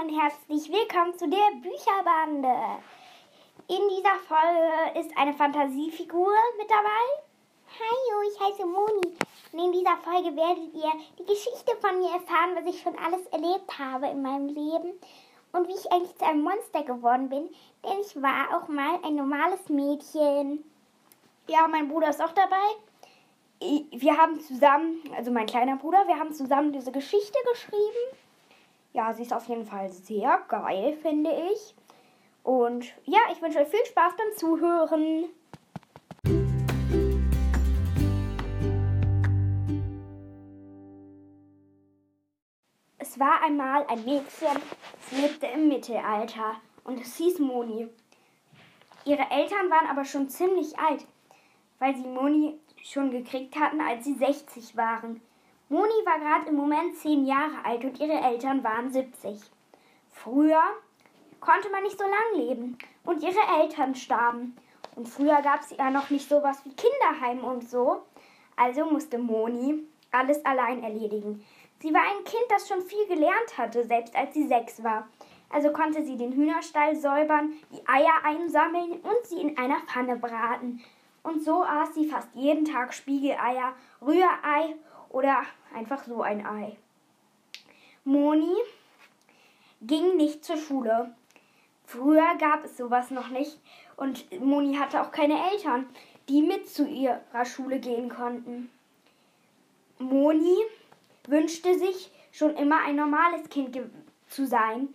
und herzlich willkommen zu der Bücherbande. In dieser Folge ist eine Fantasiefigur mit dabei. Hallo, ich heiße Moni. Und in dieser Folge werdet ihr die Geschichte von mir erfahren, was ich schon alles erlebt habe in meinem Leben und wie ich eigentlich zu einem Monster geworden bin. Denn ich war auch mal ein normales Mädchen. Ja, mein Bruder ist auch dabei. Wir haben zusammen, also mein kleiner Bruder, wir haben zusammen diese Geschichte geschrieben. Ja, sie ist auf jeden Fall sehr geil, finde ich. Und ja, ich wünsche euch viel Spaß beim Zuhören. Es war einmal ein Mädchen, es lebte im Mittelalter und es hieß Moni. Ihre Eltern waren aber schon ziemlich alt, weil sie Moni schon gekriegt hatten, als sie 60 waren. Moni war gerade im Moment 10 Jahre alt und ihre Eltern waren 70. Früher konnte man nicht so lang leben und ihre Eltern starben. Und früher gab es ja noch nicht sowas wie Kinderheim und so. Also musste Moni alles allein erledigen. Sie war ein Kind, das schon viel gelernt hatte, selbst als sie sechs war. Also konnte sie den Hühnerstall säubern, die Eier einsammeln und sie in einer Pfanne braten. Und so aß sie fast jeden Tag Spiegeleier, Rührei oder einfach so ein Ei. Moni ging nicht zur Schule. Früher gab es sowas noch nicht und Moni hatte auch keine Eltern, die mit zu ihrer Schule gehen konnten. Moni wünschte sich schon immer ein normales Kind zu sein,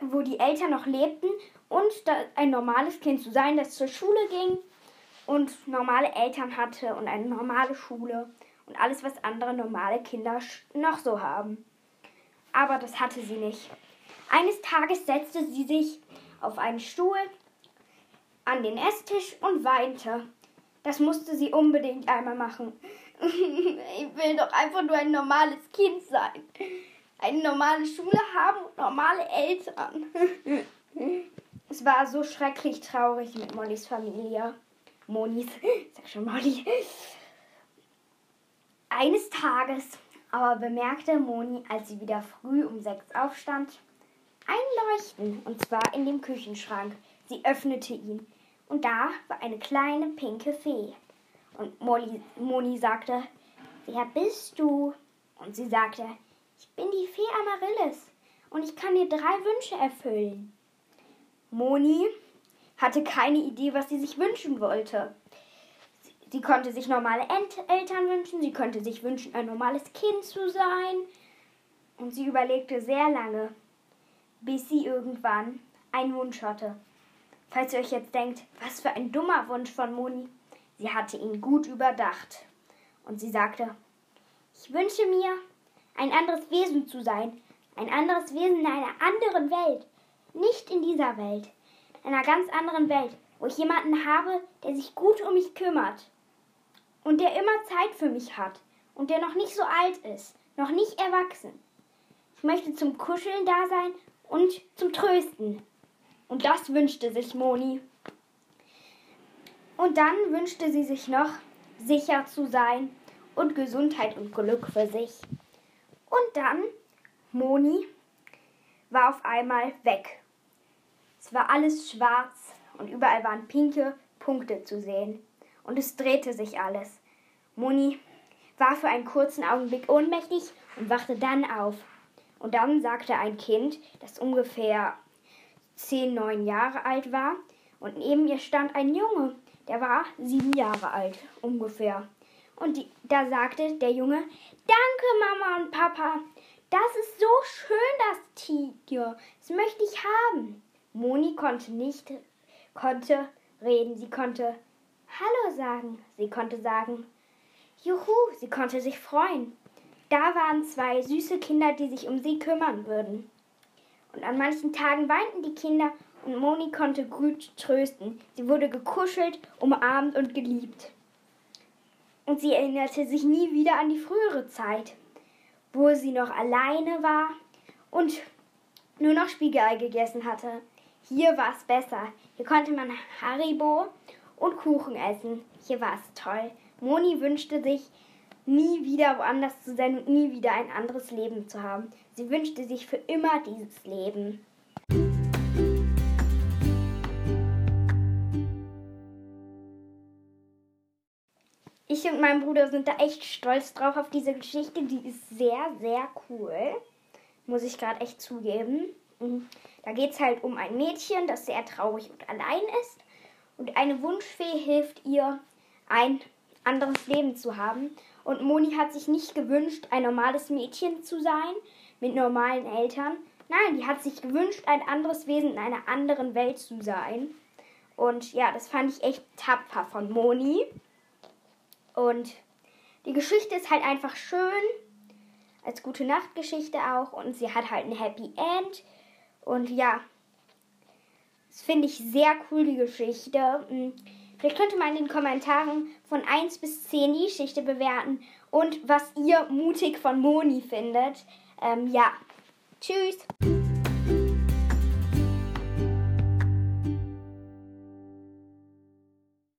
wo die Eltern noch lebten und ein normales Kind zu sein, das zur Schule ging und normale Eltern hatte und eine normale Schule und alles, was andere normale Kinder noch so haben. Aber das hatte sie nicht. Eines Tages setzte sie sich auf einen Stuhl an den Esstisch und weinte. Das musste sie unbedingt einmal machen. ich will doch einfach nur ein normales Kind sein. Eine normale Schule haben und normale Eltern. es war so schrecklich traurig mit Mollys Familie. Monis, sag schon Molly. Eines Tages aber bemerkte Moni, als sie wieder früh um sechs aufstand, ein Leuchten, und zwar in dem Küchenschrank. Sie öffnete ihn, und da war eine kleine pinke Fee. Und Molly, Moni sagte, wer bist du? Und sie sagte, ich bin die Fee Amaryllis und ich kann dir drei Wünsche erfüllen. Moni hatte keine Idee, was sie sich wünschen wollte. Sie konnte sich normale Eltern wünschen, sie konnte sich wünschen, ein normales Kind zu sein. Und sie überlegte sehr lange, bis sie irgendwann einen Wunsch hatte. Falls ihr euch jetzt denkt, was für ein dummer Wunsch von Moni, sie hatte ihn gut überdacht. Und sie sagte, ich wünsche mir, ein anderes Wesen zu sein, ein anderes Wesen in einer anderen Welt, nicht in dieser Welt einer ganz anderen Welt, wo ich jemanden habe, der sich gut um mich kümmert und der immer Zeit für mich hat und der noch nicht so alt ist, noch nicht erwachsen. Ich möchte zum Kuscheln da sein und zum Trösten. Und das wünschte sich Moni. Und dann wünschte sie sich noch, sicher zu sein und Gesundheit und Glück für sich. Und dann, Moni war auf einmal weg es war alles schwarz und überall waren pinke Punkte zu sehen. Und es drehte sich alles. Moni war für einen kurzen Augenblick ohnmächtig und wachte dann auf. Und dann sagte ein Kind, das ungefähr zehn, neun Jahre alt war, und neben ihr stand ein Junge, der war sieben Jahre alt ungefähr. Und die, da sagte der Junge, Danke, Mama und Papa. Das ist so schön, das Tiger. Das möchte ich haben. Moni konnte nicht, konnte reden, sie konnte Hallo sagen, sie konnte sagen Juhu, sie konnte sich freuen. Da waren zwei süße Kinder, die sich um sie kümmern würden. Und an manchen Tagen weinten die Kinder und Moni konnte gut trösten. Sie wurde gekuschelt, umarmt und geliebt. Und sie erinnerte sich nie wieder an die frühere Zeit, wo sie noch alleine war und nur noch Spiegelei gegessen hatte. Hier war es besser. Hier konnte man Haribo und Kuchen essen. Hier war es toll. Moni wünschte sich nie wieder woanders zu sein und nie wieder ein anderes Leben zu haben. Sie wünschte sich für immer dieses Leben. Ich und mein Bruder sind da echt stolz drauf auf diese Geschichte. Die ist sehr, sehr cool. Muss ich gerade echt zugeben. Mhm. Da geht es halt um ein Mädchen, das sehr traurig und allein ist. Und eine Wunschfee hilft ihr, ein anderes Leben zu haben. Und Moni hat sich nicht gewünscht, ein normales Mädchen zu sein mit normalen Eltern. Nein, die hat sich gewünscht, ein anderes Wesen in einer anderen Welt zu sein. Und ja, das fand ich echt tapfer von Moni. Und die Geschichte ist halt einfach schön. Als gute Nachtgeschichte auch. Und sie hat halt ein Happy End. Und ja, das finde ich sehr cool, die Geschichte. Hm, vielleicht könnte man in den Kommentaren von 1 bis 10 die Geschichte bewerten und was ihr mutig von Moni findet. Ähm, ja, tschüss.